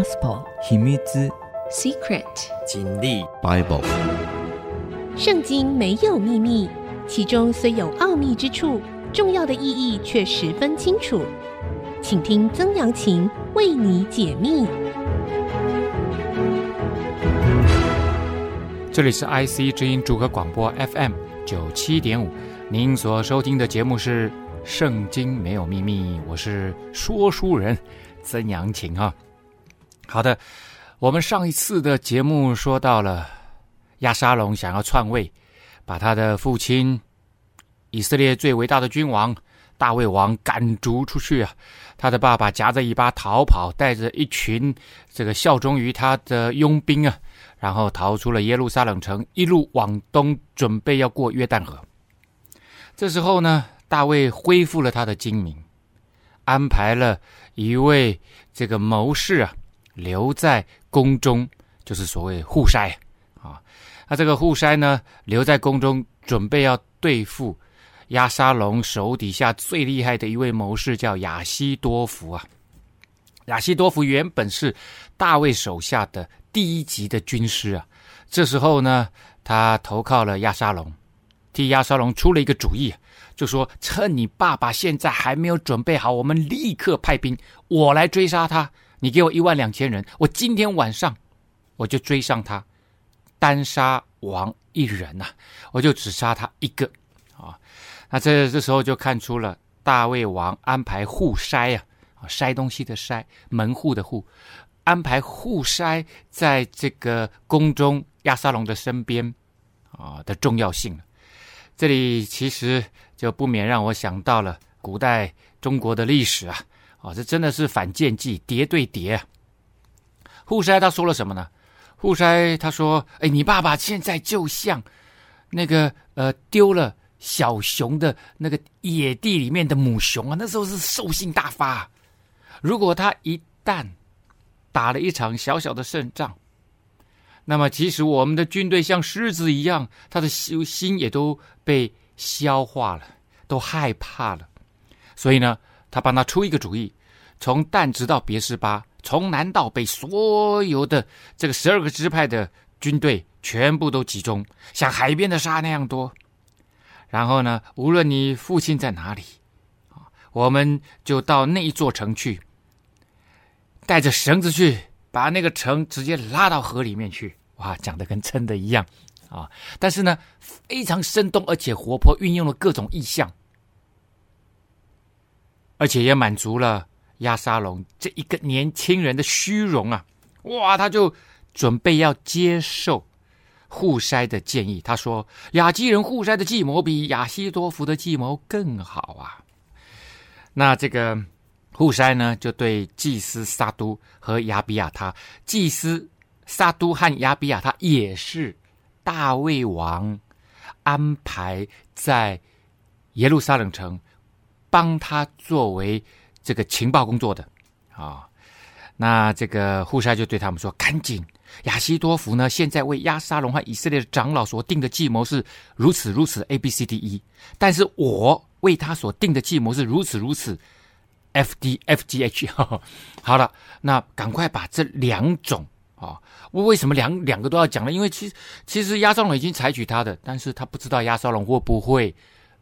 Gospel 秘密之 Secret 经历 Bible 圣经没有秘密，其中虽有奥秘之处，重要的意义却十分清楚。请听曾阳晴为你解密。这里是 IC 之音主客广播 FM 九七点五，您所收听的节目是《圣经没有秘密》，我是说书人曾阳晴哈。好的，我们上一次的节目说到了亚沙龙想要篡位，把他的父亲以色列最伟大的君王大卫王赶逐出去啊。他的爸爸夹着尾巴逃跑，带着一群这个效忠于他的佣兵啊，然后逃出了耶路撒冷城，一路往东，准备要过约旦河。这时候呢，大卫恢复了他的精明，安排了一位这个谋士啊，留在宫中，就是所谓护筛啊。那这个护筛呢，留在宫中，准备要对付。亚沙龙手底下最厉害的一位谋士叫亚西多福啊，亚西多福原本是大卫手下的第一级的军师啊。这时候呢，他投靠了亚沙龙，替亚沙龙出了一个主意，就说：“趁你爸爸现在还没有准备好，我们立刻派兵，我来追杀他。你给我一万两千人，我今天晚上我就追上他，单杀王一人呐、啊，我就只杀他一个啊。”那这这时候就看出了大卫王安排互筛啊，筛东西的筛，门户的户，安排互筛在这个宫中亚沙龙的身边啊的重要性。这里其实就不免让我想到了古代中国的历史啊，啊这真的是反间计，谍对谍啊。户筛他说了什么呢？户筛他说：“哎，你爸爸现在就像那个呃丢了。”小熊的那个野地里面的母熊啊，那时候是兽性大发。如果他一旦打了一场小小的胜仗，那么即使我们的军队像狮子一样，他的心心也都被消化了，都害怕了。所以呢，他帮他出一个主意：从但直到别是巴，从南到北，所有的这个十二个支派的军队全部都集中，像海边的沙那样多。然后呢，无论你父亲在哪里，我们就到那一座城去，带着绳子去，把那个城直接拉到河里面去。哇，讲的跟真的一样啊！但是呢，非常生动而且活泼，运用了各种意象，而且也满足了亚沙龙这一个年轻人的虚荣啊！哇，他就准备要接受。户筛的建议，他说：“亚基人户筛的计谋比亚希多弗的计谋更好啊。”那这个户筛呢，就对祭司撒督和亚比亚他，祭司撒督和亚比亚他也是大卫王安排在耶路撒冷城帮他作为这个情报工作的啊。那这个户筛就对他们说：“赶紧。”亚西多弗呢？现在为亚沙龙和以色列的长老所定的计谋是如此如此 A B C D E，但是我为他所定的计谋是如此如此 F D F G H。好了，那赶快把这两种啊，我为什么两两个都要讲呢？因为其实其实亚沙龙已经采取他的，但是他不知道亚沙龙会不会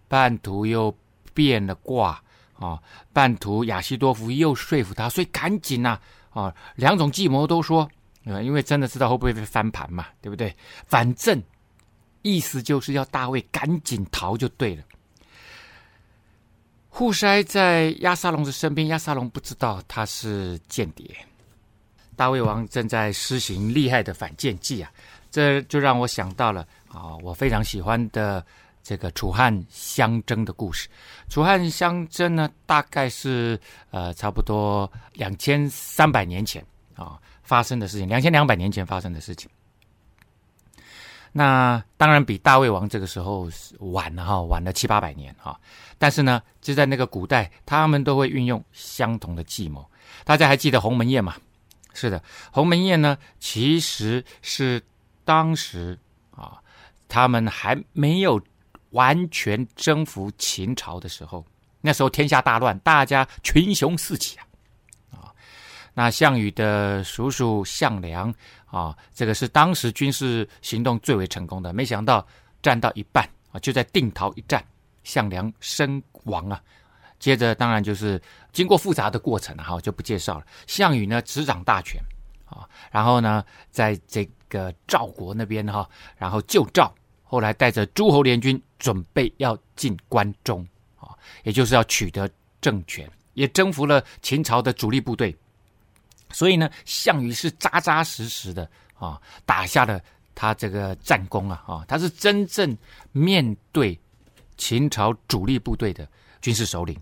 半途又变了卦啊，半途亚西多夫又说服他，所以赶紧呐啊，两种计谋都说。因为真的知道会不会被翻盘嘛，对不对？反正意思就是要大卫赶紧逃就对了。户筛在亚沙龙的身边，亚沙龙不知道他是间谍。大卫王正在施行厉害的反间计啊，这就让我想到了啊，我非常喜欢的这个楚汉相争的故事。楚汉相争呢，大概是呃差不多两千三百年前啊。发生的事情，两千两百年前发生的事情。那当然比大卫王这个时候晚了哈，晚了七八百年哈。但是呢，就在那个古代，他们都会运用相同的计谋。大家还记得鸿门宴吗？是的，鸿门宴呢，其实是当时啊，他们还没有完全征服秦朝的时候，那时候天下大乱，大家群雄四起啊。那项羽的叔叔项梁啊，这个是当时军事行动最为成功的。没想到战到一半啊，就在定陶一战，项梁身亡啊。接着当然就是经过复杂的过程哈，就不介绍了。项羽呢执掌大权啊，然后呢在这个赵国那边哈，然后救赵，后来带着诸侯联军准备要进关中啊，也就是要取得政权，也征服了秦朝的主力部队。所以呢，项羽是扎扎实实的啊，打下了他这个战功啊啊，他是真正面对秦朝主力部队的军事首领。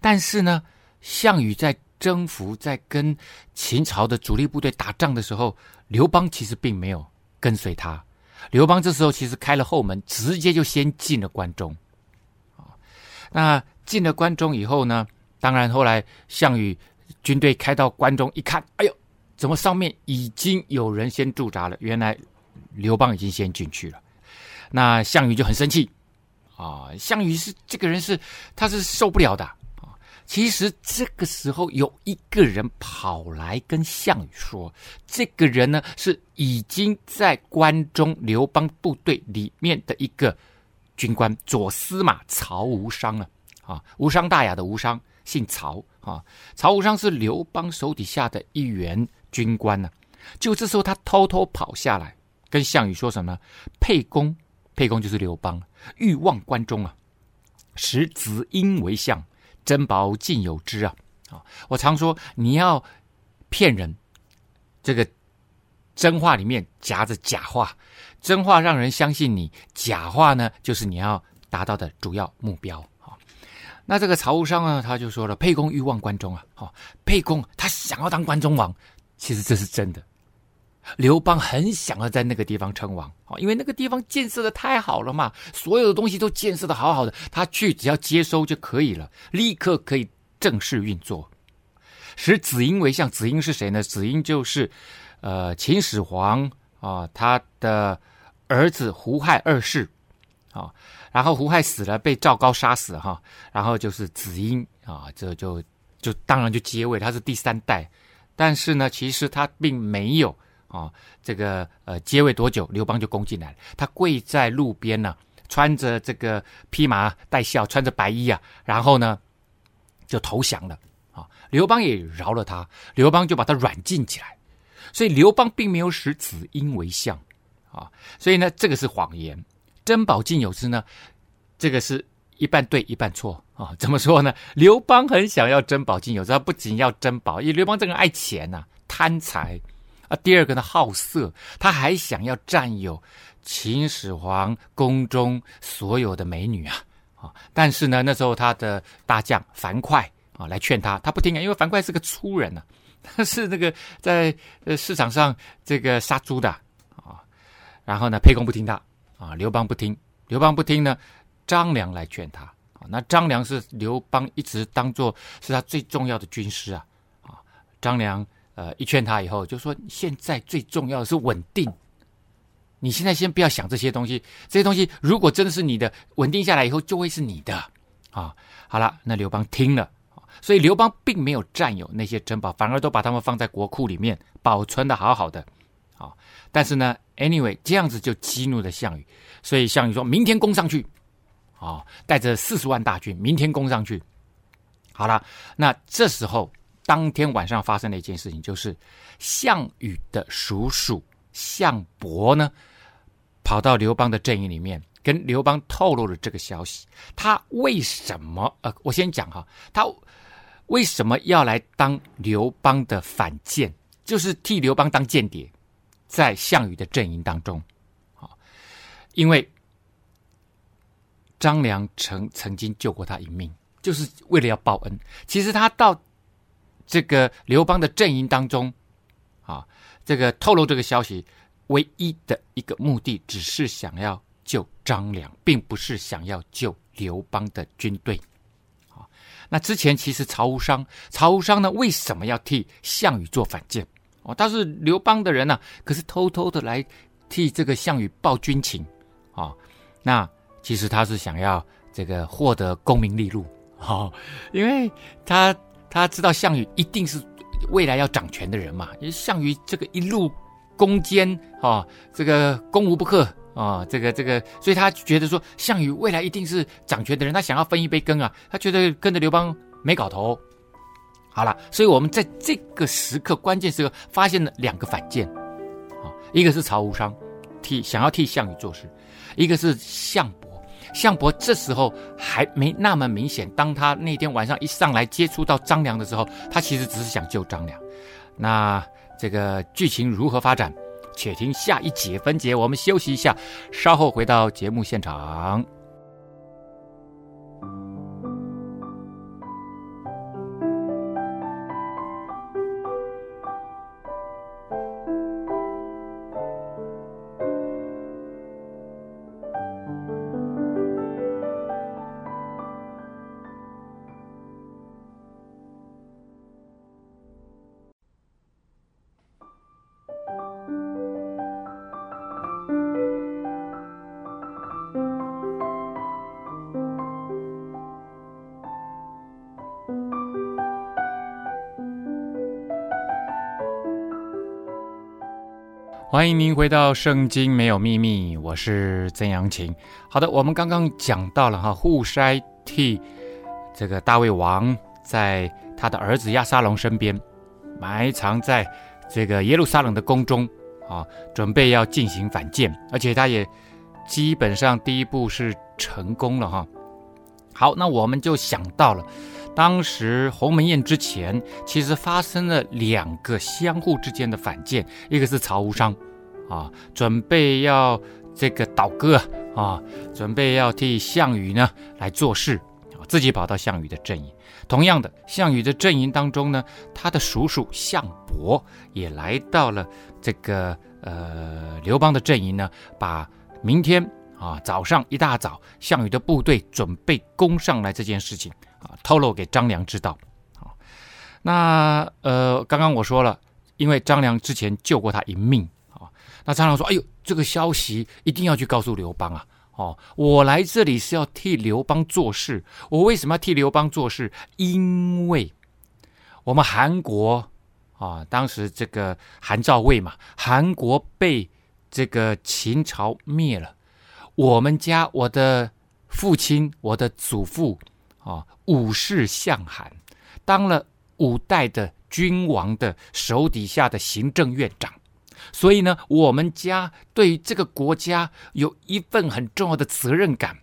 但是呢，项羽在征服、在跟秦朝的主力部队打仗的时候，刘邦其实并没有跟随他。刘邦这时候其实开了后门，直接就先进了关中。那进了关中以后呢，当然后来项羽。军队开到关中一看，哎呦，怎么上面已经有人先驻扎了？原来刘邦已经先进去了。那项羽就很生气啊！项羽是这个人是他是受不了的。其实这个时候有一个人跑来跟项羽说，这个人呢是已经在关中刘邦部队里面的一个军官，左司马曹无伤了啊，无伤大雅的无伤。姓曹啊，曹无伤是刘邦手底下的一员军官呢、啊。就这时候，他偷偷跑下来，跟项羽说什么？沛公，沛公就是刘邦，欲望关中啊，使子婴为相，珍宝尽有之啊！啊，我常说你要骗人，这个真话里面夹着假话，真话让人相信你，假话呢，就是你要达到的主要目标。那这个曹无伤呢，他就说了：“沛公欲望关中啊，好，沛公他想要当关中王，其实这是真的。刘邦很想要在那个地方称王，好，因为那个地方建设的太好了嘛，所有的东西都建设的好好的，他去只要接收就可以了，立刻可以正式运作。使子婴为相，子婴是谁呢？子婴就是，呃，秦始皇啊，他的儿子胡亥二世，啊。”然后胡亥死了，被赵高杀死哈。然后就是子婴啊，这就就当然就接位，他是第三代。但是呢，其实他并没有啊，这个呃接位多久，刘邦就攻进来了。他跪在路边呢、穿着这个披麻戴孝，穿着白衣啊，然后呢就投降了啊。刘邦也饶了他，刘邦就把他软禁起来。所以刘邦并没有使子婴为相啊。所以呢，这个是谎言。珍宝尽有之呢，这个是一半对一半错啊、怎么说呢？刘邦很想要珍宝尽有之，他不仅要珍宝，因为刘邦这个人爱钱呐、贪财啊。第二个呢，好色，他还想要占有秦始皇宫中所有的美女啊啊、但是呢，那时候他的大将樊哙啊来劝他，他不听啊，因为樊哙是个粗人呐、啊，他 是那个在呃市场上这个杀猪的啊、然后呢，沛公不听他。啊，刘邦不听，刘邦不听呢，张良来劝他。啊，那张良是刘邦一直当做是他最重要的军师啊。啊，张良呃一劝他以后，就说现在最重要的是稳定。你现在先不要想这些东西，这些东西如果真的是你的，稳定下来以后就会是你的。啊，好了，那刘邦听了，所以刘邦并没有占有那些珍宝，反而都把他们放在国库里面保存的好好的。啊，但是呢。Anyway，这样子就激怒了项羽，所以项羽说明天攻上去，啊、带着四十万大军，明天攻上去。好了，那这时候当天晚上发生了一件事情，就是项羽的叔叔项伯呢，跑到刘邦的阵营里面，跟刘邦透露了这个消息。他为什么？呃，我先讲哈，他为什么要来当刘邦的反间，就是替刘邦当间谍。在项羽的阵营当中，啊，因为张良曾曾经救过他一命，就是为了要报恩。其实他到这个刘邦的阵营当中，啊，这个透露这个消息，唯一的一个目的，只是想要救张良，并不是想要救刘邦的军队。啊，那之前其实曹无伤，曹无伤呢，为什么要替项羽做反间？哦，他是刘邦的人呢、啊，可是偷偷的来替这个项羽报军情，啊、那其实他是想要这个获得功名利禄，哈、哦，因为他他知道项羽一定是未来要掌权的人嘛，因为项羽这个一路攻坚啊，这个攻无不克啊，这个这个，所以他觉得说项羽未来一定是掌权的人，他想要分一杯羹啊，他觉得跟着刘邦没搞头。好了，所以我们在这个时刻关键时刻发现了两个反间，啊，一个是曹无伤替想要替项羽做事，一个是项伯。项伯这时候还没那么明显，当他那天晚上一上来接触到张良的时候，他其实只是想救张良。那这个剧情如何发展？且听下一节分解。我们休息一下，稍后回到节目现场。欢迎您回到《圣经没有秘密》，我是曾阳晴。好的，我们刚刚讲到了哈，户筛替这个大卫王在他的儿子亚沙龙身边埋藏在这个耶路撒冷的宫中啊，准备要进行反间，而且他也基本上第一步是成功了哈。好，那我们就想到了当时鸿门宴之前，其实发生了两个相互之间的反间，一个是曹无伤。啊，准备要这个倒戈啊，准备要替项羽呢来做事，自己跑到项羽的阵营。同样的，项羽的阵营当中呢，他的叔叔项伯也来到了这个呃刘邦的阵营呢，把明天啊早上一大早项羽的部队准备攻上来这件事情啊透露给张良知道。啊，那呃刚刚我说了，因为张良之前救过他一命啊。那张良说：“哎呦，这个消息一定要去告诉刘邦啊！哦，我来这里是要替刘邦做事。我为什么要替刘邦做事？因为我们韩国啊，当时这个韩赵魏嘛，韩国被这个秦朝灭了。我们家我的父亲，我的祖父啊，武士相韩，当了五代的君王的手底下的行政院长。”所以呢，我们家对于这个国家有一份很重要的责任感。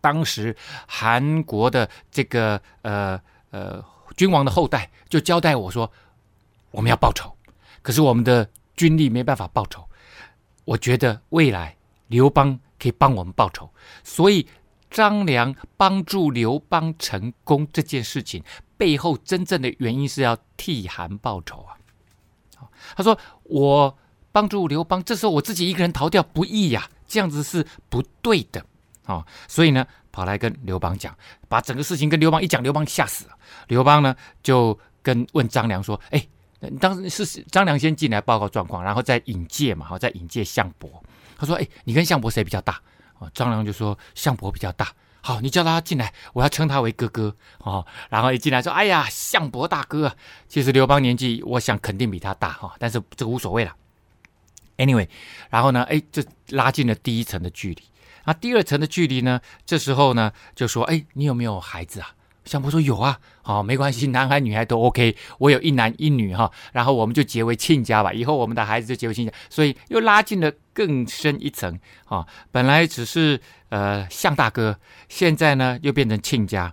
当时韩国的这个呃呃君王的后代就交代我说，我们要报仇，可是我们的军力没办法报仇。我觉得未来刘邦可以帮我们报仇，所以张良帮助刘邦成功这件事情背后真正的原因是要替韩报仇啊。他说：“我帮助刘邦，这时候我自己一个人逃掉不易呀，这样子是不对的啊、所以呢，跑来跟刘邦讲，把整个事情跟刘邦一讲，刘邦吓死了。刘邦呢就跟问张良说：‘哎，当时是张良先进来报告状况，然后再引荐嘛，好，再引荐项伯。他说：‘哎，你跟项伯谁比较大？’啊，张良就说：‘项伯比较大。’好，你叫他进来，我要称他为哥哥哦。然后一进来说：“哎呀，项伯大哥，其实刘邦年纪，我想肯定比他大哈、哦，但是这个无所谓了。Anyway，然后呢，哎，这拉近了第一层的距离。那第二层的距离呢？这时候呢，就说：哎，你有没有孩子啊？项伯说：有啊。好、哦，没关系，男孩女孩都 OK，我有一男一女哈、然后我们就结为亲家吧，以后我们的孩子就结为亲家，所以又拉近了更深一层啊、哦。本来只是。”呃，项大哥，现在呢又变成亲家，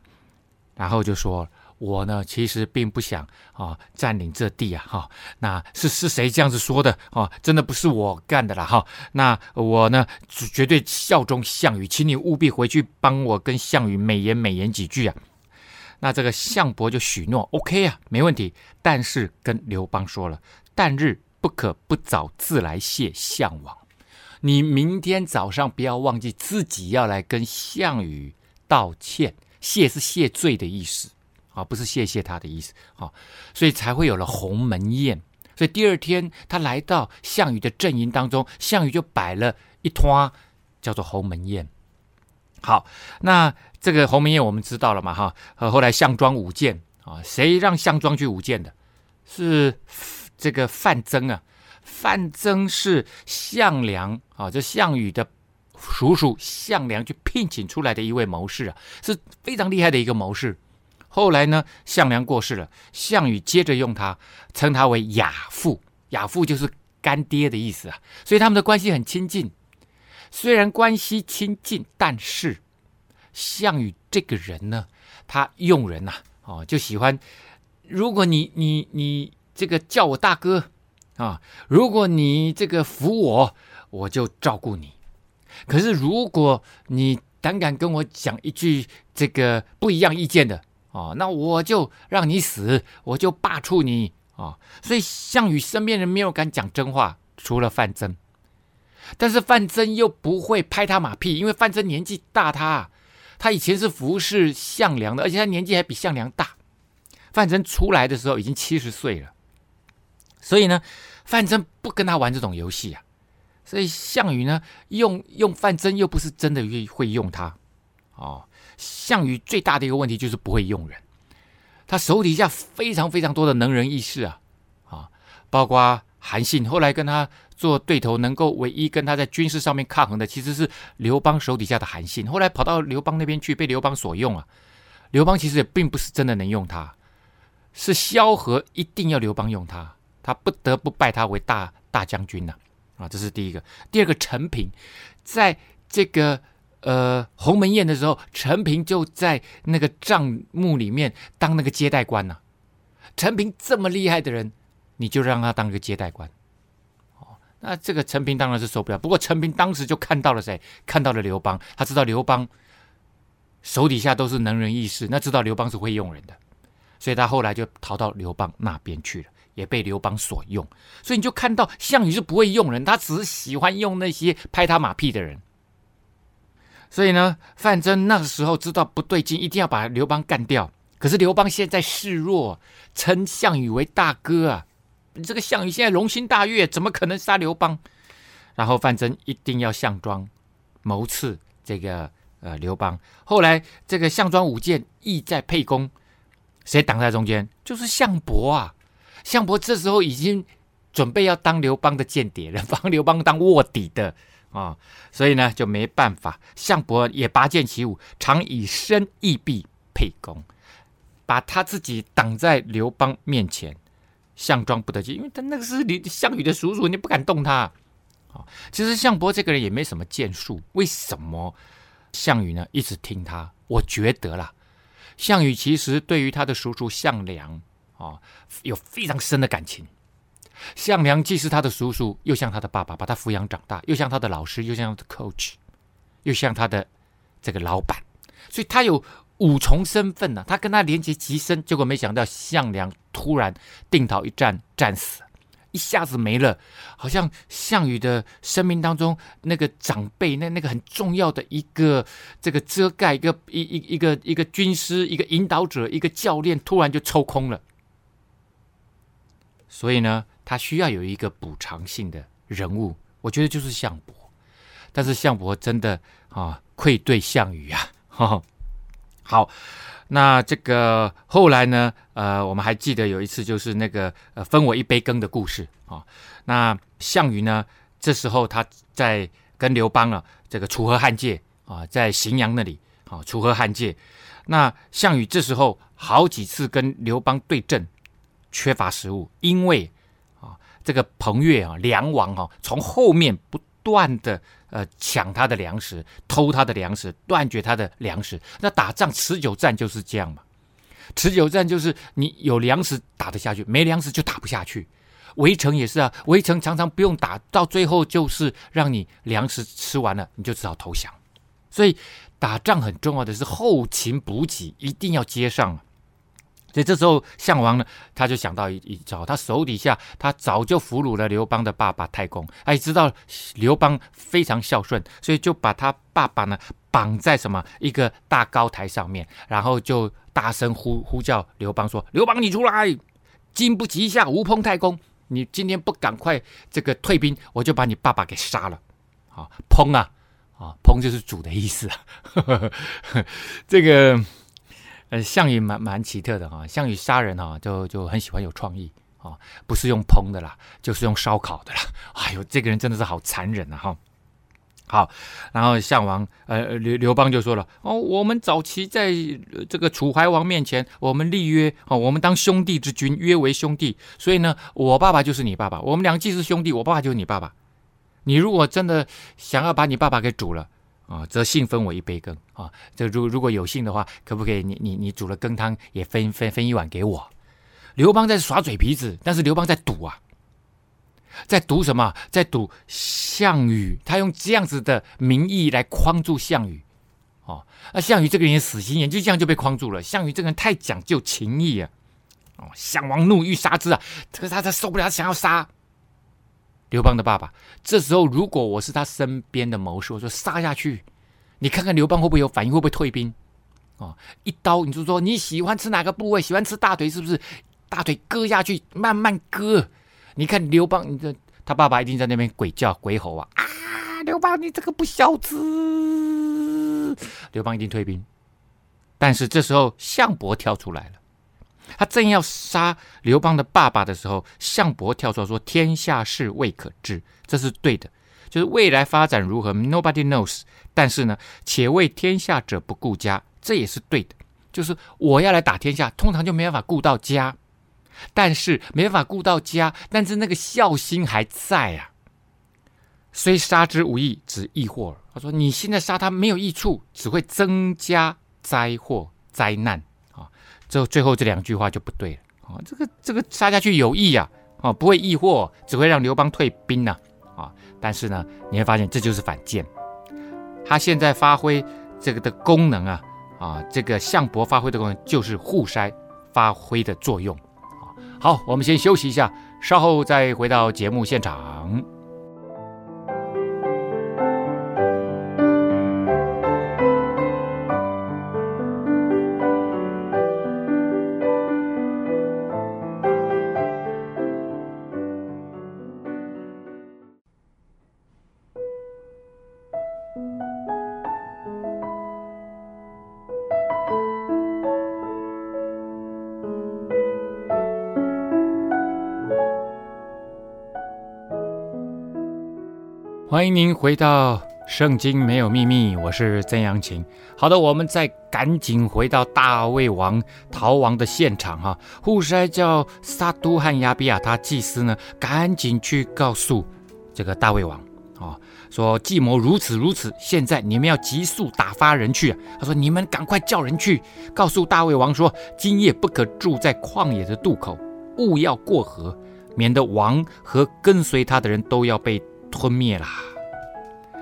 然后就说我呢其实并不想啊占领这地啊哈，那是是谁这样子说的啊？真的不是我干的啦哈。那我呢绝对效忠项羽，请你务必回去帮我跟项羽美言美言几句啊。那这个项伯就许诺，OK 啊，没问题。但是跟刘邦说了，旦日不可不早自来谢项王。你明天早上不要忘记自己要来跟项羽道歉，谢是谢罪的意思啊，不是谢谢他的意思啊，所以才会有了鸿门宴。所以第二天他来到项羽的阵营当中，项羽就摆了一摊叫做鸿门宴。好，那这个鸿门宴我们知道了嘛哈？呃，后来项庄舞剑啊，谁让项庄去舞剑的？是这个范增啊，范增是项梁啊，这项羽的叔叔项梁去聘请出来的一位谋士啊，是非常厉害的一个谋士。后来呢，项梁过世了，项羽接着用他，称他为亚父，亚父就是干爹的意思啊，所以他们的关系很亲近。虽然关系亲近，但是项羽这个人呢，他用人呐、啊，哦，就喜欢，如果你你你这个叫我大哥啊，如果你这个服我，我就照顾你。可是如果你胆敢跟我讲一句这个不一样意见的啊，那我就让你死，我就罢黜你啊。所以项羽身边人没有敢讲真话，除了范增。但是范增又不会拍他马屁，因为范增年纪大他，他他以前是服侍项梁的，而且他年纪还比项梁大。范增出来的时候已经七十岁了，所以呢，范增不跟他玩这种游戏啊。所以项羽呢，用用范增又不是真的会会用他哦。项羽最大的一个问题就是不会用人，他手底下非常非常多的能人异士啊啊，包括韩信，后来跟他。做对头能够唯一跟他在军事上面抗衡的，其实是刘邦手底下的韩信。后来跑到刘邦那边去，被刘邦所用啊。刘邦其实也并不是真的能用他，是萧何一定要刘邦用他，他不得不拜他为大大将军呐。啊，这是第一个。第二个，陈平，在这个呃鸿门宴的时候，陈平就在那个帐幕里面当那个接待官呐。陈平这么厉害的人，你就让他当个接待官。那这个陈平当然是受不了，不过陈平当时就看到了谁？看到了刘邦，他知道刘邦手底下都是能人异士，那知道刘邦是会用人的，所以他后来就逃到刘邦那边去了，也被刘邦所用。所以你就看到项羽是不会用人，他只是喜欢用那些拍他马屁的人。所以呢，范增那个时候知道不对劲，一定要把刘邦干掉。可是刘邦现在示弱，称项羽为大哥啊。你这个项羽现在龙心大悦，怎么可能杀刘邦？然后范增一定要项庄谋刺这个呃刘邦。后来这个项庄舞剑意在沛公，谁挡在中间？就是项伯啊！项伯这时候已经准备要当刘邦的间谍了，帮刘邦当卧底的啊、所以呢就没办法。项伯也拔剑起舞，常以身义避沛公，把他自己挡在刘邦面前。项庄不得劲，因为他那个是你项羽的叔叔，你不敢动他。啊，其实项伯这个人也没什么建树，为什么项羽呢一直听他？我觉得啦，项羽其实对于他的叔叔项梁啊有非常深的感情。项梁既是他的叔叔，又像他的爸爸，把他抚养长大，又像他的老师，又像他的 coach，又像他的这个老板，所以他有。五重身份呢、啊，他跟他连接极深，结果没想到项梁突然定陶一战战死，一下子没了，好像项羽的生命当中那个长辈，那那个很重要的一个这个遮盖，一个一一一个一个军师，一个引导者，一个教练，突然就抽空了。所以呢，他需要有一个补偿性的人物，我觉得就是项伯，但是项伯真的啊愧对项羽啊，哈哈。好，那这个后来呢？呃，我们还记得有一次，就是那个呃分我一杯羹的故事啊。那项羽呢，这时候他在跟刘邦啊，这个楚河汉界啊，在荥阳那里啊，楚河汉界。那项羽这时候好几次跟刘邦对阵，缺乏食物，因为啊，这个彭越啊，梁王啊，从后面不断的。呃，抢他的粮食，偷他的粮食，断绝他的粮食。那打仗持久战就是这样嘛。持久战就是你有粮食打得下去，没粮食就打不下去。围城也是啊，围城常常不用打，到最后就是让你粮食吃完了，你就只好投降。所以打仗很重要的是后勤补给一定要接上。所以这时候，项王呢，他就想到一一招，他手底下他早就俘虏了刘邦的爸爸太公，哎，知道刘邦非常孝顺，所以就把他爸爸呢绑在什么一个大高台上面，然后就大声呼呼叫刘邦说：“刘邦，你出来！今不急下无烹太公，你今天不赶快这个退兵，我就把你爸爸给杀了。”啊，烹啊，啊，烹就是煮的意思啊，呵呵呵这个。呃，项羽蛮蛮奇特的哈，项羽杀人哈，就就很喜欢有创意啊，不是用烹的啦，就是用烧烤的啦。哎呦，这个人真的是好残忍啊！哈，好，然后项王呃刘刘邦就说了哦，我们早期在这个楚怀王面前，我们立约哦，我们当兄弟之君，约为兄弟，所以呢，我爸爸就是你爸爸，我们两个既是兄弟，我爸爸就是你爸爸。你如果真的想要把你爸爸给煮了啊，则幸分我一杯羹啊！这如如果有幸的话，可不可以你你你煮了羹汤也分分分一碗给我？刘邦在耍嘴皮子，但是刘邦在赌啊，在赌什么？在赌项羽，他用这样子的名义来框住项羽哦。那项羽这个人也死心眼，就这样就被框住了。项羽这个人太讲究情义啊！哦，项王怒欲杀之啊，这个他他受不了，想要杀。刘邦的爸爸，这时候如果我是他身边的谋士，我说杀下去，你看看刘邦会不会有反应，会不会退兵？哦，一刀你就说你喜欢吃哪个部位？喜欢吃大腿是不是？大腿割下去，慢慢割。你看刘邦，你这他爸爸一定在那边鬼叫鬼吼啊啊！刘邦，你这个不孝子！刘邦一定退兵。但是这时候项伯跳出来了。他正要杀刘邦的爸爸的时候，项伯跳出来说：“天下事未可知，这是对的，就是未来发展如何，nobody knows。但是呢，且为天下者不顾家，这也是对的，就是我要来打天下，通常就没办法顾到家，但是没办法顾到家，但是那个孝心还在啊。虽杀之无益，只益祸。他说你现在杀他没有益处，只会增加灾祸灾难。”这最后这两句话就不对了啊！这个这个杀下去有益呀，啊，不会易货，只会让刘邦退兵呐啊！但是呢，你会发现这就是反间，他现在发挥这个的功能啊啊，这个项伯发挥的功能就是互筛发挥的作用。好，我们先休息一下，稍后再回到节目现场。欢迎您回到《圣经没有秘密》，我是曾阳晴。好的，我们再赶紧回到大卫王逃亡的现场哈。户筛叫撒督和亚比亚他祭司呢，赶紧去告诉这个大卫王啊，说计谋如此如此，现在你们要急速打发人去啊。他说：“你们赶快叫人去，告诉大卫王说，今夜不可住在旷野的渡口，勿要过河，免得王和跟随他的人都要被。”吞灭啦！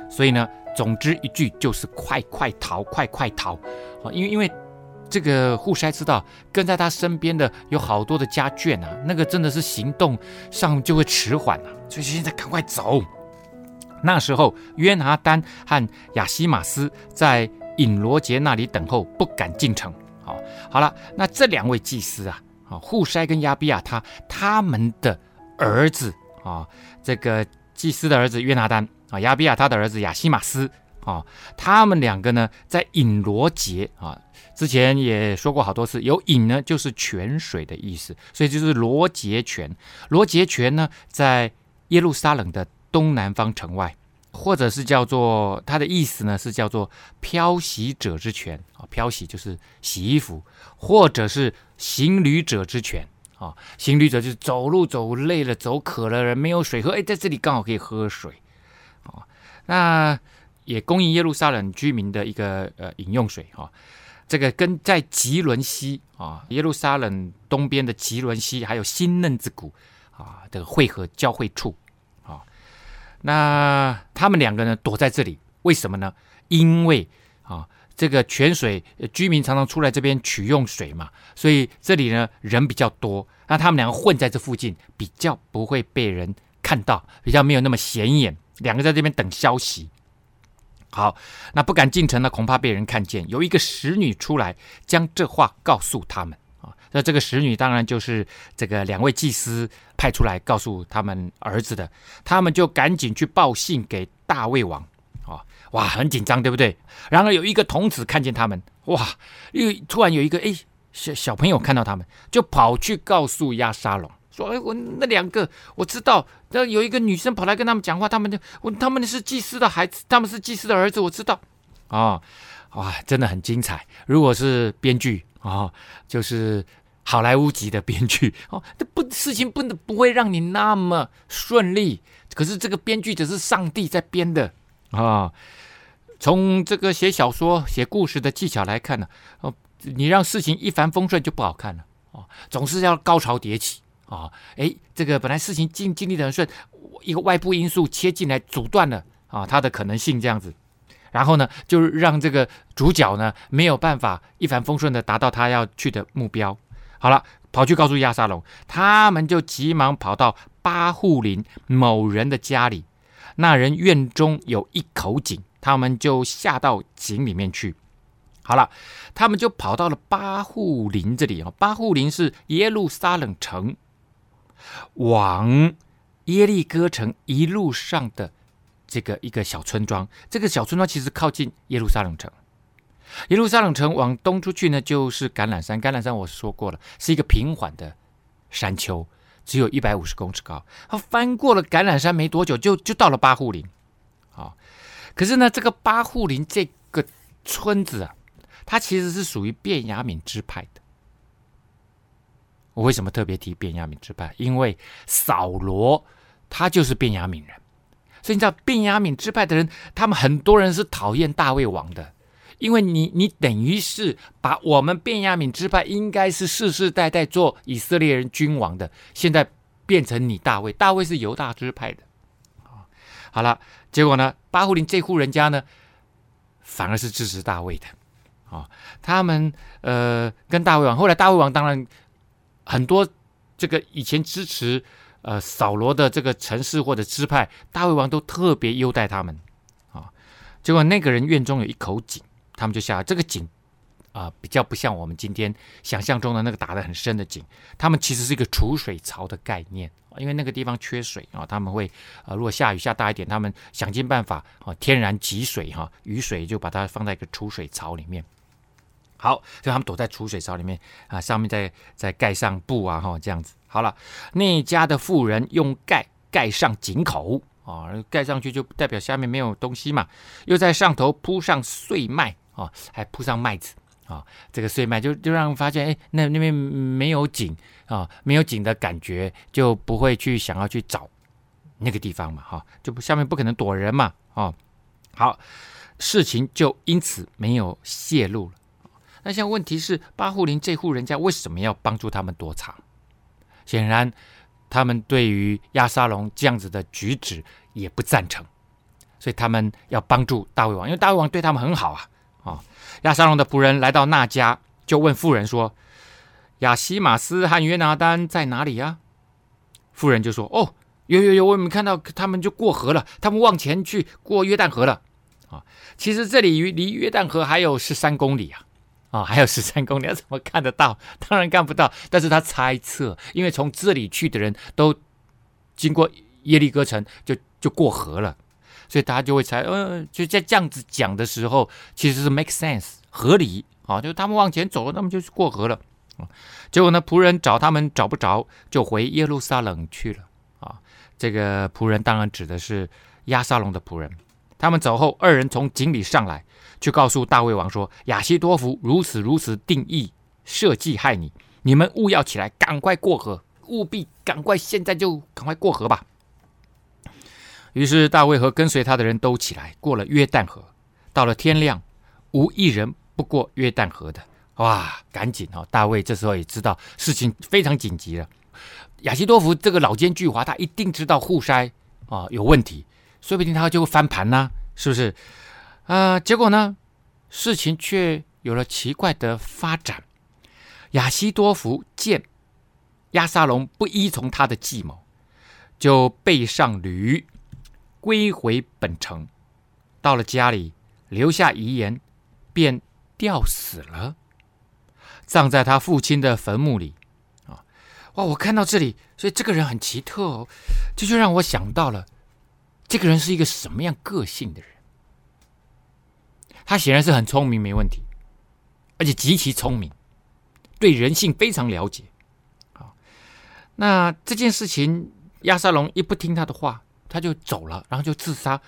所以呢，总之一句就是快快逃，快快逃！啊，因为因为这个户筛知道跟在他身边的有好多的家眷啊，那个真的是行动上就会迟缓啊，所以现在赶快走。那时候约拿单和亚希玛斯在尹罗杰那里等候，不敢进城。好，好了，那这两位祭司啊，啊，户筛跟亚比亚他他们的儿子啊，这个。祭司的儿子约拿单啊，亚比亚他的儿子亚希玛斯啊，他们两个呢，在引罗杰啊，之前也说过好多次，有引呢就是泉水的意思，所以就是罗杰泉。罗杰泉呢，在耶路撒冷的东南方城外，或者是叫做它的意思呢是叫做漂洗者之泉啊，漂洗就是洗衣服，或者是行旅者之泉。啊，行旅者就是走路走累了，走渴了，人没有水喝，哎，在这里刚好可以喝水，啊，那也供应耶路撒冷居民的一个呃饮用水哈。这个跟在汲沦溪啊，耶路撒冷东边的汲沦溪，还有新嫩子谷啊的汇合交汇处啊，那他们两个呢躲在这里，为什么呢？因为。这个泉水居民常常出来这边取用水嘛，所以这里呢人比较多，那他们两个混在这附近，比较不会被人看到，比较没有那么显眼。两个在这边等消息。好，那不敢进城呢，恐怕被人看见。有一个使女出来，将这话告诉他们啊。那这个使女当然就是这个两位祭司派出来告诉他们儿子的，他们就赶紧去报信给大卫王。哇，很紧张，对不对？然而有一个童子看见他们，哇，又突然有一个哎小小朋友看到他们，就跑去告诉亚沙龙，说：“哎，我那两个我知道，那有一个女生跑来跟他们讲话，他们就我他们是祭司的孩子，他们是祭司的儿子，我知道。”啊，哇，真的很精彩。如果是编剧啊，就是好莱坞级的编剧 哦，这不事情不能不会让你那么顺利。可是这个编剧只是上帝在编的啊。从这个写小说、写故事的技巧来看呢，哦，你让事情一帆风顺就不好看了哦，总是要高潮迭起啊。哎，这个本来事情经经历得很顺，一个外部因素切进来阻断了啊，它的可能性这样子。然后呢，就让这个主角呢没有办法一帆风顺的达到他要去的目标。好了，跑去告诉亚沙龙，他们就急忙跑到巴户林某人的家里。那人院中有一口井，他们就下到井里面去。好了，他们就跑到了巴户林这里啊。巴户林是耶路撒冷城往耶利哥城一路上的。这个一个小村庄，这个小村庄其实靠近耶路撒冷城。耶路撒冷城往东出去呢，就是橄榄山。橄榄山我说过了，是一个平缓的山丘，只有一百五十公尺高。他翻过了橄榄山没多久就，就到了八户林。啊，可是呢，这个八户林这个村子啊，它其实是属于便雅悯支派的。我为什么特别提便雅悯支派？因为扫罗他就是便雅悯人。所以你知道，便雅悯支派的人，他们很多人是讨厌大卫王的，因为你你等于是把我们便雅悯支派应该是世世代代做以色列人君王的，现在变成你大卫，大卫是犹大支派的，好了，结果呢，巴户林这户人家呢，反而是支持大卫的，啊，他们呃跟大卫王，后来大卫王当然很多这个以前支持。呃，扫罗的这个城市或者支派，大卫王都特别优待他们啊。结果那个人院中有一口井，他们就下这个井啊、比较不像我们今天想象中的那个打得很深的井，他们其实是一个储水槽的概念，因为那个地方缺水啊，他们会呃，如果下雨下大一点，他们想尽办法啊，天然集水哈，雨水就把它放在一个储水槽里面。好，就他们躲在储水槽里面啊，上面再再盖上布啊，哈，这样子。好了，那家的妇人用盖盖上井口啊，盖上去就代表下面没有东西嘛。又在上头铺上碎麦哦，还铺上麦子啊。这个碎麦就就让发现，哎，那那边没有井啊，没有井的感觉，就不会去想要去找那个地方嘛，哈，就不下面不可能躲人嘛，啊。好，事情就因此没有泄露了。那现在问题是，巴户林这户人家为什么要帮助他们躲藏？显然，他们对于亚沙龙这样子的举止也不赞成，所以他们要帮助大胃王，因为大胃王对他们很好啊。啊，押沙龙的仆人来到那家，就问妇人说：“亚希马斯和约拿单在哪里呀？”妇人就说：“哦，有有有，我们看到他们就过河了，他们往前去过约旦河了。”啊，其实这里离约旦河还有十三公里啊。啊、还有十三公里，怎么看得到？当然看不到。但是他猜测，因为从这里去的人都经过耶利哥城，就就过河了，所以大家就会猜，呃，就在这样子讲的时候，其实是 make sense 合理啊，就他们往前走了，那么就是过河了。啊，结果呢，仆人找他们找不着，就回耶路撒冷去了。啊，这个仆人当然指的是亚沙龙的仆人。他们走后，二人从井里上来。去告诉大卫王说：“亚希多弗如此如此定义设计害你，你们务要起来，赶快过河，务必赶快，现在就赶快过河吧。”于是大卫和跟随他的人都起来，过了约旦河。到了天亮，无一人不过约旦河的。哇，赶紧哦！大卫这时候也知道事情非常紧急了。亚希多弗这个老奸巨猾，他一定知道户筛啊有问题，说不定他就会翻盘呢，是不是？啊、结果呢，事情却有了奇怪的发展。亚希多弗见押沙龙不依从他的计谋，就背上驴，归回本城。到了家里，留下遗言，便吊死了，葬在他父亲的坟墓里。啊，哇！我看到这里，所以这个人很奇特哦，这就让我想到了，这个人是一个什么样个性的人。他显然是很聪明，没问题，而且极其聪明，对人性非常了解。啊，那这件事情，亚沙龙一不听他的话，他就走了，然后就自杀。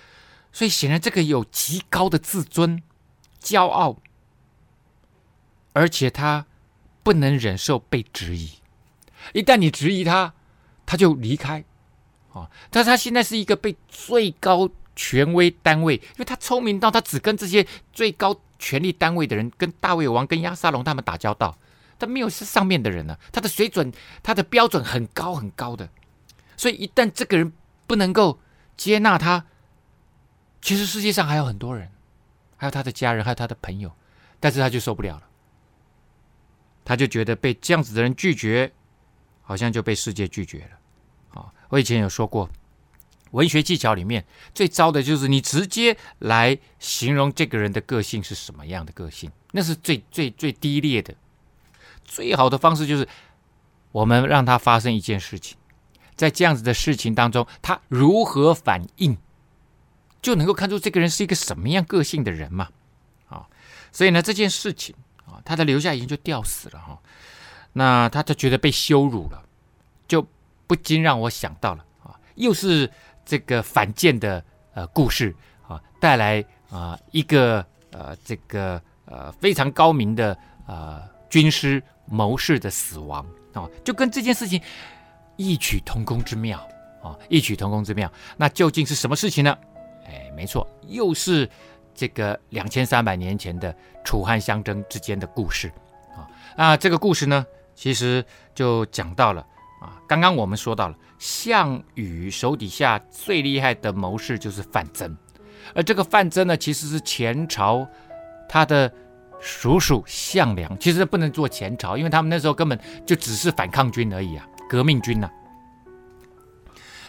所以显然这个有极高的自尊、骄傲，而且他不能忍受被质疑。一旦你质疑他，他就离开。啊，但是他现在是一个被最高权威单位，因为他聪明到他只跟这些最高权力单位的人，跟大卫王、跟亚沙龙他们打交道，他没有是上面的人呢、他的水准、他的标准很高很高的。所以一旦这个人不能够接纳他，其实世界上还有很多人，还有他的家人，还有他的朋友，但是他就受不了了，他就觉得被这样子的人拒绝，好像就被世界拒绝了。啊，我以前有说过，文学技巧里面最糟的就是你直接来形容这个人的个性是什么样的个性，那是最最最低劣的。最好的方式就是我们让他发生一件事情，在这样子的事情当中，他如何反应，就能够看出这个人是一个什么样个性的人嘛。啊，所以呢，这件事情啊，他的留下已经就吊死了哈。那他就觉得被羞辱了，就。不禁让我想到了啊，又是这个反间的故事啊，带来啊一个呃这个呃非常高明的呃军师谋士的死亡啊，就跟这件事情异曲同工之妙啊，异曲同工之妙。那究竟是什么事情呢？哎，没错，又是这个两千三百年前的楚汉相争之间的故事啊。那这个故事呢，其实就讲到了。啊，刚刚我们说到了项羽手底下最厉害的谋士就是范增，而这个范增呢，其实是前朝他的叔叔项梁，其实不能做前朝，因为他们那时候根本就只是反抗军而已啊，革命军呐、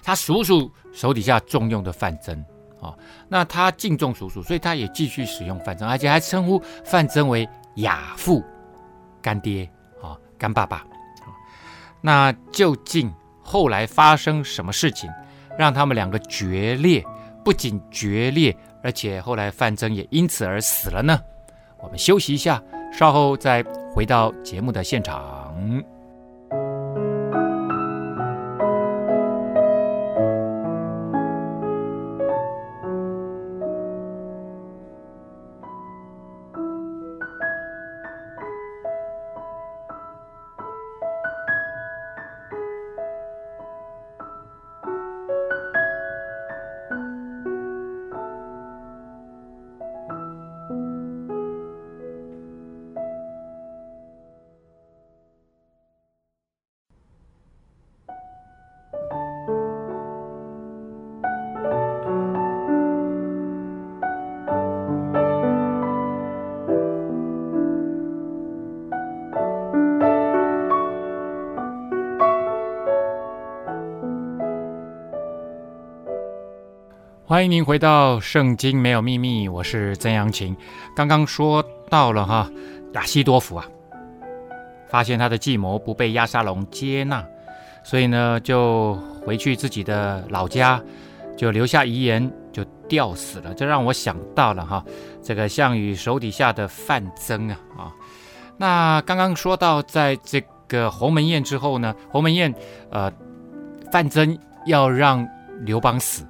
他叔叔手底下重用的范增啊，那他敬重叔叔，所以他也继续使用范增，而且还称呼范增为亚父、干爹啊、干爸爸。那究竟后来发生什么事情，让他们两个决裂？不仅决裂，而且后来范增也因此而死了呢？我们休息一下，稍后再回到节目的现场。欢迎您回到《圣经没有秘密》，我是曾阳晴。刚刚说到了哈，亚西多弗啊，发现他的计谋不被亚沙龙接纳，所以呢，就回去自己的老家，就留下遗言，就吊死了。这让我想到了哈，这个项羽手底下的范增啊啊。那刚刚说到，在这个鸿门宴之后呢，鸿门宴，呃，范增要让刘邦死。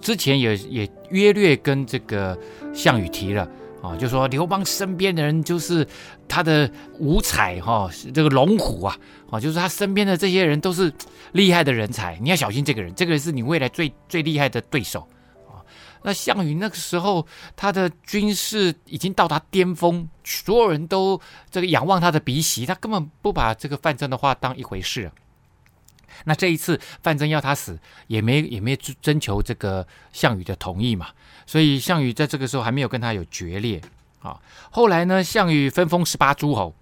之前也也约略跟这个项羽提了啊，就说刘邦身边的人就是他的五彩哈，这个龙虎啊，啊，就是他身边的这些人都是厉害的人才，你要小心这个人，这个人是你未来最最厉害的对手啊。那项羽那个时候他的军事已经到达巅峰，所有人都这个仰望他的鼻息，他根本不把这个范增的话当一回事。那这一次范增要他死，也没也没征求这个项羽的同意嘛，所以项羽在这个时候还没有跟他有决裂啊。后来呢，项羽分封十八诸侯，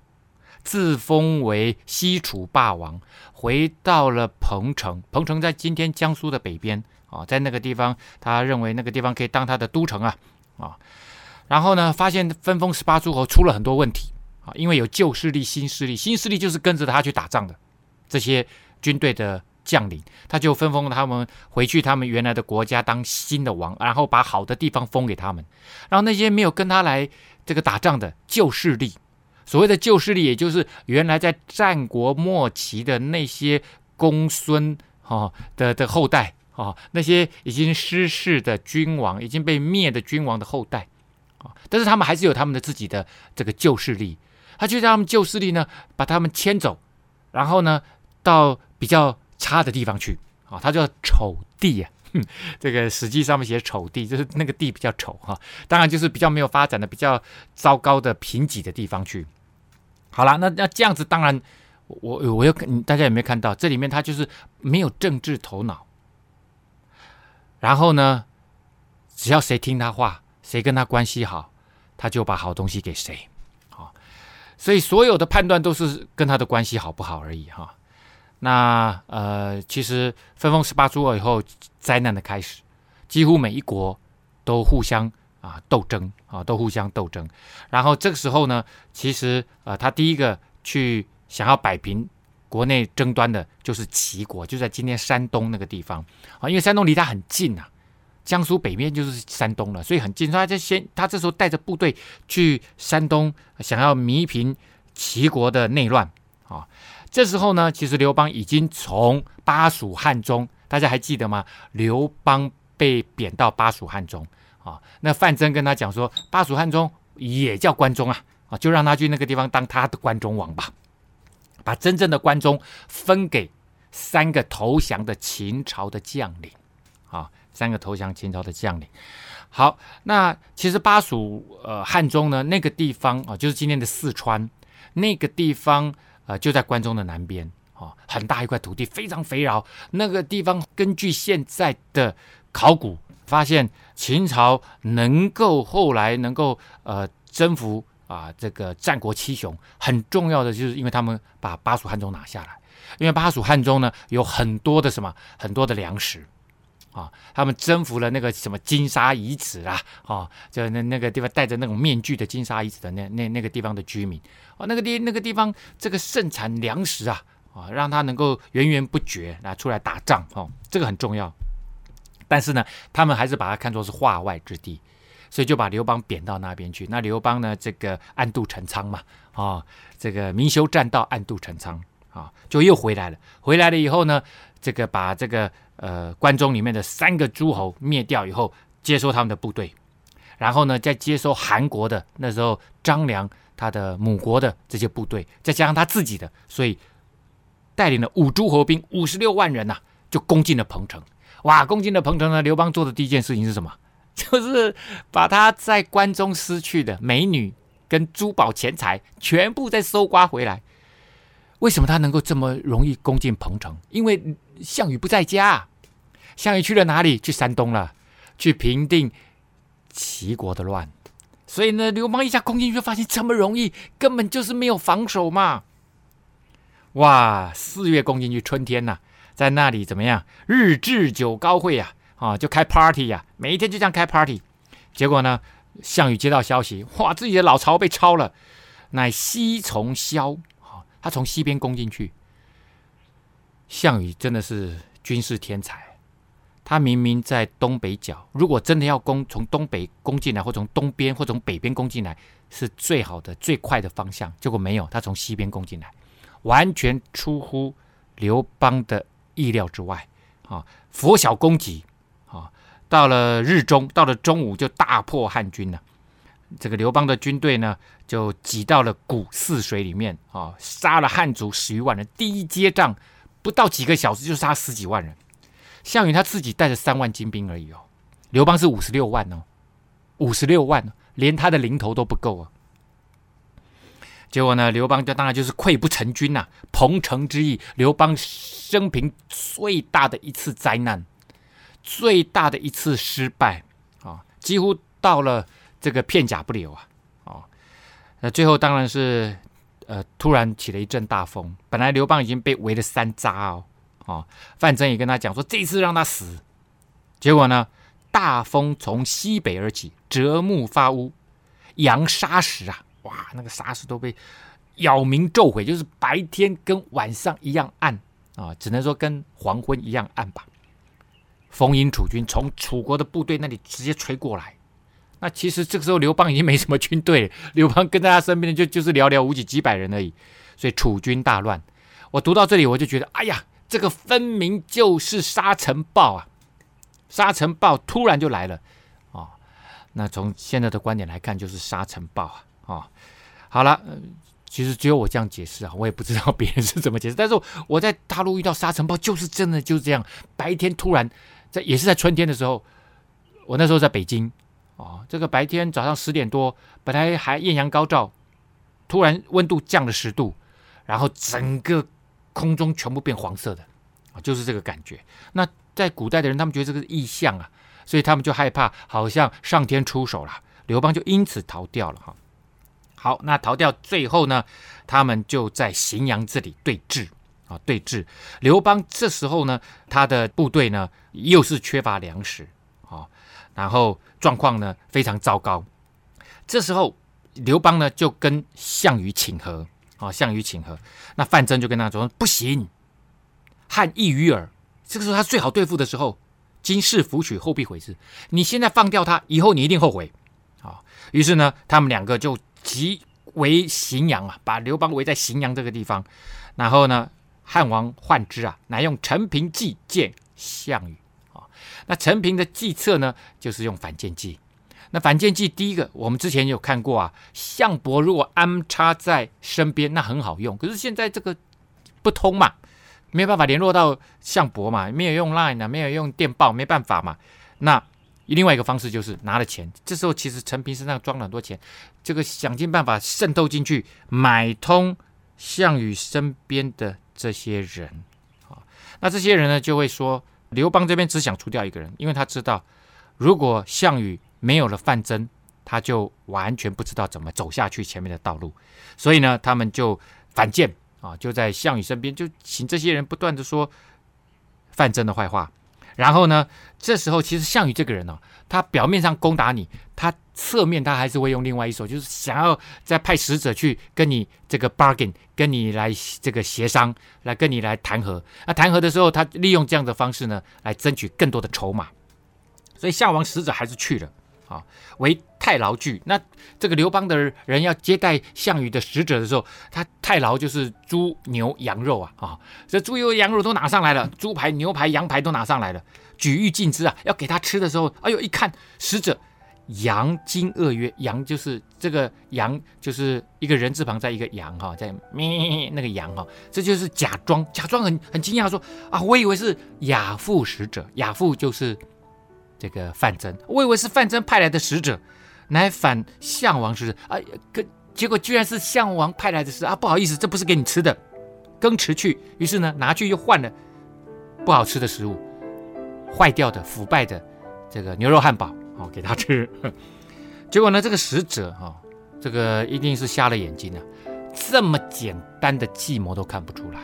自封为西楚霸王，回到了彭城。彭城在今天江苏的北边啊，在那个地方，他认为那个地方可以当他的都城啊啊。然后呢，发现分封十八诸侯出了很多问题啊，因为有旧势力、新势力，新势力就是跟着他去打仗的这些。军队的将领，他就分封他们回去他们原来的国家当新的王，然后把好的地方封给他们。然后那些没有跟他来这个打仗的旧势力，所谓的旧势力，也就是原来在战国末期的那些公孙哈的的后代啊，那些已经失势的君王，已经被灭的君王的后代啊，但是他们还是有他们的自己的这个旧势力，他就让他们旧势力呢，把他们迁走，然后呢，到比较差的地方去啊，他叫丑地啊。这个史记上面写丑地，就是那个地比较丑哈，当然就是比较没有发展的、比较糟糕的贫瘠的地方去。好了，那那这样子，当然我我又大家有没有看到这里面他就是没有政治头脑，然后呢，只要谁听他话，谁跟他关系好，他就把好东西给谁，啊，所以所有的判断都是跟他的关系好不好而已哈。那呃，其实分封十八诸侯以后，灾难的开始，几乎每一国都互相啊斗争啊，都互相斗争。然后这个时候呢，其实呃，他第一个去想要摆平国内争端的，就是齐国，就在今天山东那个地方啊，因为山东离他很近呐，江苏北面就是山东了，所以很近。他就先，他这时候带着部队去山东，想要弥平齐国的内乱。这时候呢，其实刘邦已经从巴蜀汉中，大家还记得吗？刘邦被贬到巴蜀汉中啊。那范增跟他讲说，巴蜀汉中也叫关中啊，啊，就让他去那个地方当他的关中王吧，把真正的关中分给三个投降的秦朝的将领啊，三个投降秦朝的将领。好，那其实巴蜀呃汉中呢，那个地方啊，就是今天的四川那个地方。呃，就在关中的南边，哦，很大一块土地，非常肥饶。那个地方，根据现在的考古发现，秦朝能够后来能够呃征服啊这个战国七雄，很重要的就是因为他们把巴蜀汉中拿下来。因为巴蜀汉中呢有很多的什么，很多的粮食。啊，他们征服了那个什么金沙遗址啦，啊，就那那个地方戴着那种面具的金沙遗址的那那那个地方的居民，啊，那个地那个地方这个盛产粮食啊，啊，让他能够源源不绝拿出来打仗，哦，这个很重要。但是呢，他们还是把它看作是化外之地，所以就把刘邦贬到那边去。那刘邦呢，这个暗度陈仓嘛，啊，这个明修栈道，暗度陈仓，啊，就又回来了。回来了以后呢，这个把这个。呃，关中里面的三个诸侯灭掉以后，接收他们的部队，然后呢，再接收韩国的那时候张良他的母国的这些部队，再加上他自己的，所以带领了五诸侯兵五十六万人呐、就攻进了彭城。哇，攻进了彭城呢，刘邦做的第一件事情是什么？就是把他在关中失去的美女跟珠宝钱财全部再搜刮回来。为什么他能够这么容易攻进彭城？因为项羽不在家，项羽去了哪里？去山东了，去平定齐国的乱。所以呢，刘邦一下攻进去，发现这么容易，根本就是没有防守嘛。哇，四月攻进去，春天呐、在那里怎么样？日置酒高会呀，啊，就开 party 呀，每一天就这样开 party。结果呢，项羽接到消息，哇，自己的老巢被抄了，乃西从萧，他从西边攻进去。项羽真的是军事天才，他明明在东北角，如果真的要攻，从东北攻进来，或从东边或从北边攻进来，是最好的、最快的方向。结果没有，他从西边攻进来，完全出乎刘邦的意料之外。啊，拂晓攻击，啊，到了日中，到了中午就大破汉军了。这个刘邦的军队呢，就挤到了古泗水里面，啊，杀了汉族十余万人。第一接仗。不到几个小时就杀十几万人，项羽他自己带着三万精兵而已哦，刘邦是五十六万哦，五十六万，连他的零头都不够啊。结果呢，刘邦就当然就是溃不成军呐、啊，彭城之役，刘邦生平最大的一次灾难，最大的一次失败啊，几乎到了这个片甲不留啊，啊，那最后当然是。呃，突然起了一阵大风。本来刘邦已经被围了三匝哦，哦，范增也跟他讲说，这一次让他死。结果呢，大风从西北而起，折木发乌，扬沙石啊，哇，那个沙石都被扰民昼毁，就是白天跟晚上一样暗啊，只能说跟黄昏一样暗吧。风迎楚军从楚国的部队那里直接吹过来，那其实这个时候刘邦已经没什么军队，刘邦跟在他身边的就就是寥寥无几几百人而已，所以楚军大乱。我读到这里，我就觉得，哎呀，这个分明就是沙尘暴啊！沙尘暴突然就来了啊、哦！那从现在的观点来看，就是沙尘暴啊！啊、哦，好了。其实只有我这样解释啊，我也不知道别人是怎么解释。但是我在大陆遇到沙尘暴，就是真的就是这样。白天突然在，也是在春天的时候，我那时候在北京哦，这个白天早上十点多，本来还艳阳高照，突然温度降了十度，然后整个空中全部变黄色的啊，就是这个感觉。那在古代的人，他们觉得这个是异象啊，所以他们就害怕，好像上天出手了。刘邦就因此逃掉了哈。好，那逃掉最后呢，他们就在荥阳这里对峙啊，对峙。刘邦这时候呢，他的部队呢又是缺乏粮食，然后状况呢非常糟糕。这时候刘邦呢就跟项羽请和啊，项羽请和。那范增就跟他说：“不行，汉易于耳。这个时候他最好对付的时候，今世弗取，后必悔之。你现在放掉他，以后你一定后悔。”啊，于是呢，他们两个就。即围荥阳啊，把刘邦围在荥阳这个地方，然后呢，汉王患之啊，乃用陈平计见项羽。那陈平的计策呢，就是用反间计。那反间计第一个，我们之前有看过啊，项伯如果安插在身边，那很好用。可是现在这个不通嘛，没有办法联络到项伯嘛，没有用 Line 啊，没有用电报，没办法嘛。那另外一个方式就是拿了钱，这时候其实陈平身上装了很多钱，这个想尽办法渗透进去，买通项羽身边的这些人啊。那这些人呢，就会说刘邦这边只想除掉一个人，因为他知道，如果项羽没有了范增，他就完全不知道怎么走下去前面的道路。所以呢，他们就反间啊，就在项羽身边，就请这些人不断的说范增的坏话。然后呢，这时候其实项羽这个人呢、哦，他表面上攻打你，他侧面他还是会用另外一手，就是想要再派使者去跟你这个 bargain，跟你来这个协商，来跟你来谈和。那谈和的时候，他利用这样的方式呢，来争取更多的筹码。所以项王使者还是去了。啊，为太牢具。那这个刘邦的人要接待项羽的使者的时候，他太牢就是猪牛羊肉啊啊，这猪牛羊肉都拿上来了，猪排、牛排、羊排都拿上来了，举欲尽之啊。要给他吃的时候，哎呦，一看使者，羊惊愕曰：“羊就是这个羊，就是一个人字旁在一个羊哈，在咩那个羊哈，这就是假装假装很很惊讶说啊，我以为是亚父使者，亚父就是。”这个范增，我以为是范增派来的使者，来反项王使者啊，可结果居然是项王派来的使啊！不好意思，这不是给你吃的，更辞去。于是呢，拿去又换了不好吃的食物，坏掉的、腐败的这个牛肉汉堡哦，给他吃。结果呢，这个使者哈、哦，这个一定是瞎了眼睛啊！这么简单的计谋都看不出来，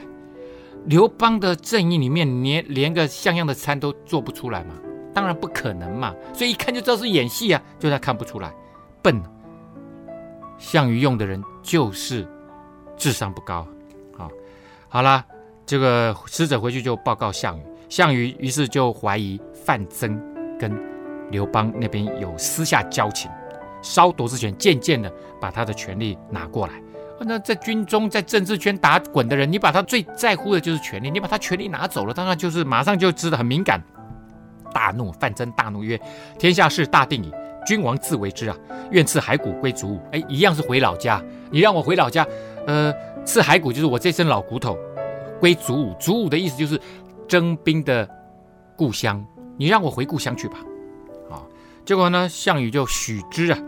刘邦的阵营里面连连个像样的餐都做不出来吗？当然不可能嘛，所以一看就知道是演戏啊，就他看不出来，笨。项羽用的人就是智商不高，好，好了，这个使者回去就报告项羽，项羽于是就怀疑范增跟刘邦那边有私下交情，烧夺之权，渐渐的把他的权力拿过来。那在军中在政治圈打滚的人，你把他最在乎的就是权力，你把他权力拿走了，当然就是马上就知道很敏感。大怒，范增大怒曰：“天下事大定矣，君王自为之啊！愿赐骸骨归祖武。哎，一样是回老家，你让我回老家，呃，赐骸骨就是我这身老骨头归祖武。祖武的意思就是征兵的故乡，你让我回故乡去吧。啊，结果呢，项羽就许之啊，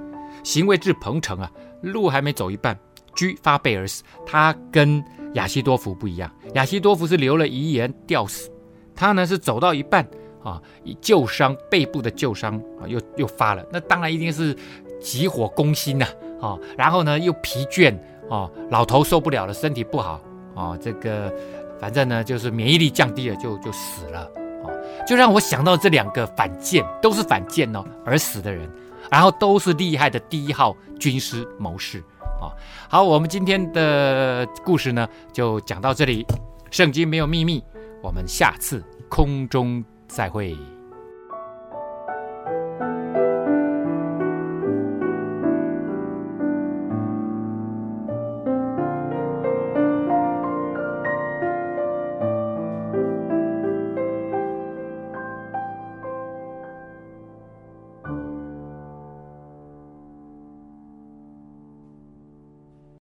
行未至彭城啊，路还没走一半，居发背而死。他跟亚西多弗不一样，亚西多弗是留了遗言吊死，他呢是走到一半。啊，旧伤背部的旧伤啊，又又发了，那当然一定是急火攻心呐，啊，然后呢又疲倦啊，老头受不了了，身体不好啊，这个反正呢就是免疫力降低了，就就死了啊，就让我想到这两个反间都是反间哦而死的人，然后都是厉害的第一号军师谋士啊。好，我们今天的故事呢就讲到这里，圣经没有秘密，我们下次空中。再会。